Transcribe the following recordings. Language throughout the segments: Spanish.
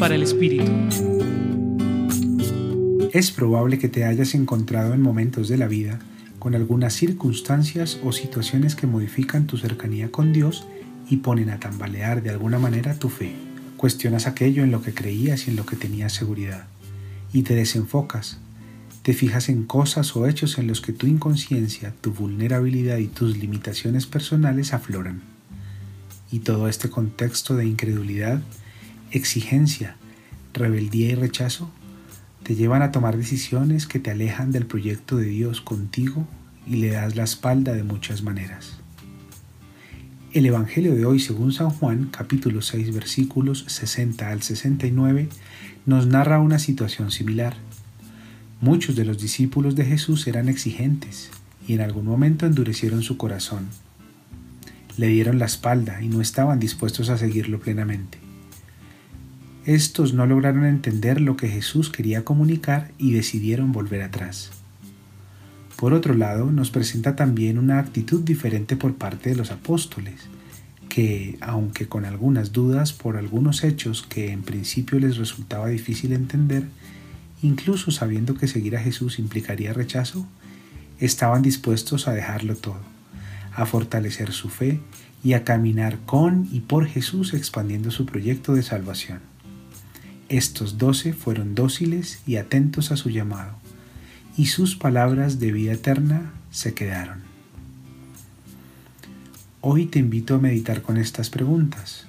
para el Espíritu. Es probable que te hayas encontrado en momentos de la vida con algunas circunstancias o situaciones que modifican tu cercanía con Dios y ponen a tambalear de alguna manera tu fe. Cuestionas aquello en lo que creías y en lo que tenías seguridad, y te desenfocas. Te fijas en cosas o hechos en los que tu inconsciencia, tu vulnerabilidad y tus limitaciones personales afloran. Y todo este contexto de incredulidad, exigencia, rebeldía y rechazo te llevan a tomar decisiones que te alejan del proyecto de Dios contigo y le das la espalda de muchas maneras. El Evangelio de hoy, según San Juan, capítulo 6, versículos 60 al 69, nos narra una situación similar. Muchos de los discípulos de Jesús eran exigentes y en algún momento endurecieron su corazón. Le dieron la espalda y no estaban dispuestos a seguirlo plenamente. Estos no lograron entender lo que Jesús quería comunicar y decidieron volver atrás. Por otro lado, nos presenta también una actitud diferente por parte de los apóstoles, que, aunque con algunas dudas por algunos hechos que en principio les resultaba difícil entender, incluso sabiendo que seguir a Jesús implicaría rechazo, estaban dispuestos a dejarlo todo, a fortalecer su fe y a caminar con y por Jesús expandiendo su proyecto de salvación. Estos doce fueron dóciles y atentos a su llamado y sus palabras de vida eterna se quedaron. Hoy te invito a meditar con estas preguntas.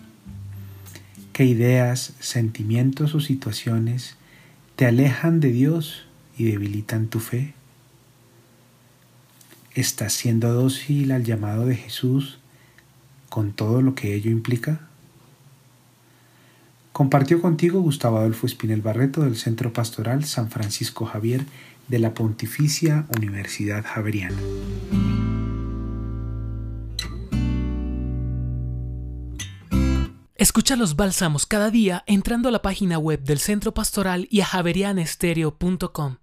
¿Qué ideas, sentimientos o situaciones te alejan de Dios y debilitan tu fe? ¿Estás siendo dócil al llamado de Jesús con todo lo que ello implica? Compartió contigo Gustavo Adolfo Espinel Barreto del Centro Pastoral San Francisco Javier de la Pontificia Universidad Javeriana. Escucha los bálsamos cada día entrando a la página web del Centro Pastoral y a javerianestereo.com.